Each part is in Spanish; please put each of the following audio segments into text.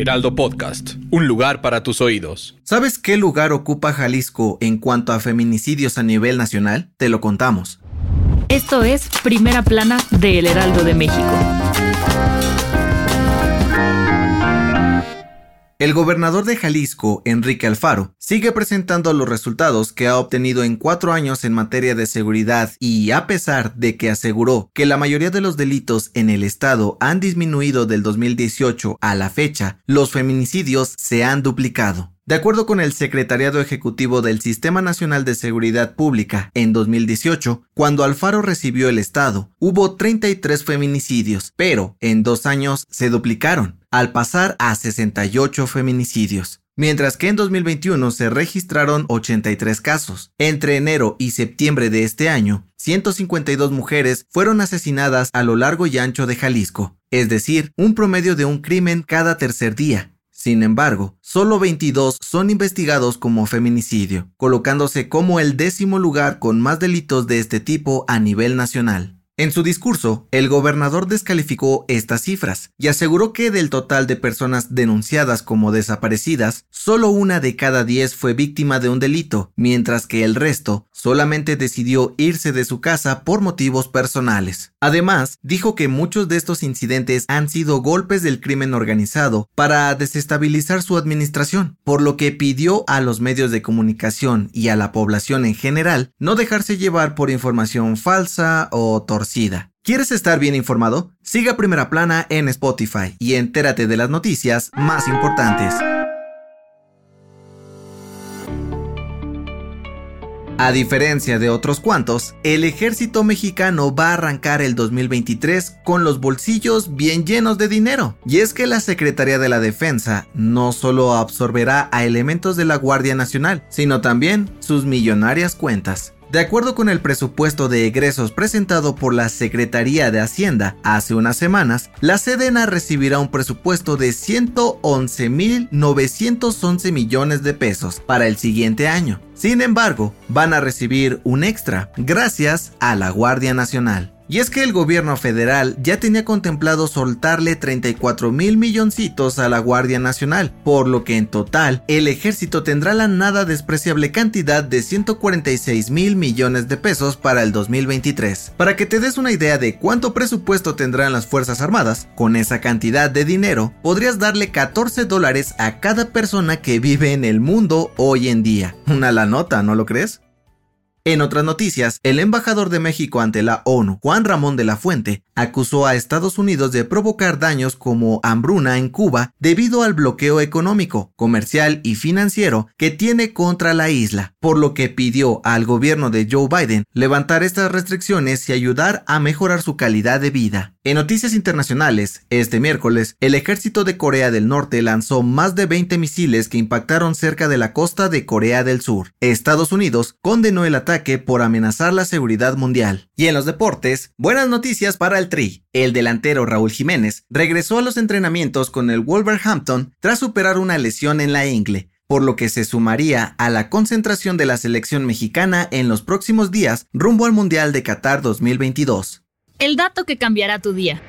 Heraldo Podcast, un lugar para tus oídos. ¿Sabes qué lugar ocupa Jalisco en cuanto a feminicidios a nivel nacional? Te lo contamos. Esto es Primera Plana de El Heraldo de México. El gobernador de Jalisco, Enrique Alfaro, sigue presentando los resultados que ha obtenido en cuatro años en materia de seguridad y a pesar de que aseguró que la mayoría de los delitos en el estado han disminuido del 2018 a la fecha, los feminicidios se han duplicado. De acuerdo con el Secretariado Ejecutivo del Sistema Nacional de Seguridad Pública, en 2018, cuando Alfaro recibió el Estado, hubo 33 feminicidios, pero en dos años se duplicaron, al pasar a 68 feminicidios. Mientras que en 2021 se registraron 83 casos. Entre enero y septiembre de este año, 152 mujeres fueron asesinadas a lo largo y ancho de Jalisco, es decir, un promedio de un crimen cada tercer día. Sin embargo, solo 22 son investigados como feminicidio, colocándose como el décimo lugar con más delitos de este tipo a nivel nacional. En su discurso, el gobernador descalificó estas cifras y aseguró que del total de personas denunciadas como desaparecidas, solo una de cada diez fue víctima de un delito, mientras que el resto solamente decidió irse de su casa por motivos personales. Además, dijo que muchos de estos incidentes han sido golpes del crimen organizado para desestabilizar su administración, por lo que pidió a los medios de comunicación y a la población en general no dejarse llevar por información falsa o torcida ¿Quieres estar bien informado? Siga Primera Plana en Spotify y entérate de las noticias más importantes. A diferencia de otros cuantos, el ejército mexicano va a arrancar el 2023 con los bolsillos bien llenos de dinero. Y es que la Secretaría de la Defensa no solo absorberá a elementos de la Guardia Nacional, sino también sus millonarias cuentas. De acuerdo con el presupuesto de egresos presentado por la Secretaría de Hacienda hace unas semanas, la Sedena recibirá un presupuesto de 111.911 millones de pesos para el siguiente año. Sin embargo, van a recibir un extra gracias a la Guardia Nacional. Y es que el gobierno federal ya tenía contemplado soltarle 34 mil milloncitos a la Guardia Nacional, por lo que en total el ejército tendrá la nada despreciable cantidad de 146 mil millones de pesos para el 2023. Para que te des una idea de cuánto presupuesto tendrán las Fuerzas Armadas, con esa cantidad de dinero podrías darle 14 dólares a cada persona que vive en el mundo hoy en día. Una la nota, ¿no lo crees? En otras noticias, el embajador de México ante la ONU, Juan Ramón de la Fuente, acusó a Estados Unidos de provocar daños como hambruna en Cuba debido al bloqueo económico, comercial y financiero que tiene contra la isla, por lo que pidió al gobierno de Joe Biden levantar estas restricciones y ayudar a mejorar su calidad de vida. En noticias internacionales, este miércoles, el ejército de Corea del Norte lanzó más de 20 misiles que impactaron cerca de la costa de Corea del Sur. Estados Unidos condenó el ataque por amenazar la seguridad mundial. Y en los deportes, buenas noticias para el Tri. El delantero Raúl Jiménez regresó a los entrenamientos con el Wolverhampton tras superar una lesión en la ingle por lo que se sumaría a la concentración de la selección mexicana en los próximos días rumbo al Mundial de Qatar 2022. El dato que cambiará tu día.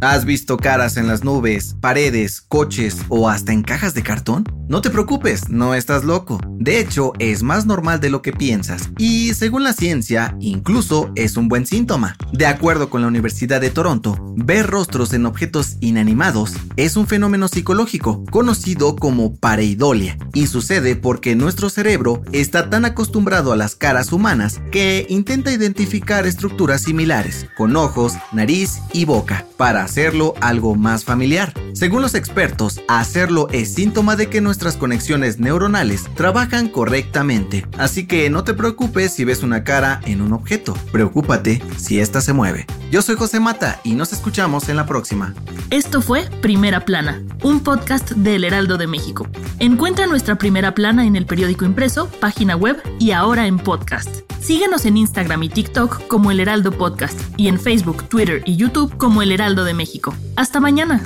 ¿Has visto caras en las nubes, paredes, coches o hasta en cajas de cartón? No te preocupes, no estás loco. De hecho, es más normal de lo que piensas y, según la ciencia, incluso es un buen síntoma. De acuerdo con la Universidad de Toronto, ver rostros en objetos inanimados es un fenómeno psicológico conocido como pareidolia y sucede porque nuestro cerebro está tan acostumbrado a las caras humanas que intenta identificar estructuras similares, con ojos, nariz y boca, para hacerlo algo más familiar. Según los expertos, hacerlo es síntoma de que nuestras conexiones neuronales trabajan correctamente, así que no te preocupes si ves una cara en un objeto, preocúpate si ésta se mueve. Yo soy José Mata y nos escuchamos en la próxima. Esto fue Primera Plana, un podcast del Heraldo de México. Encuentra nuestra Primera Plana en el periódico impreso, página web y ahora en podcast. Síguenos en Instagram y TikTok como El Heraldo Podcast y en Facebook, Twitter y YouTube como El Heraldo de México. Hasta mañana.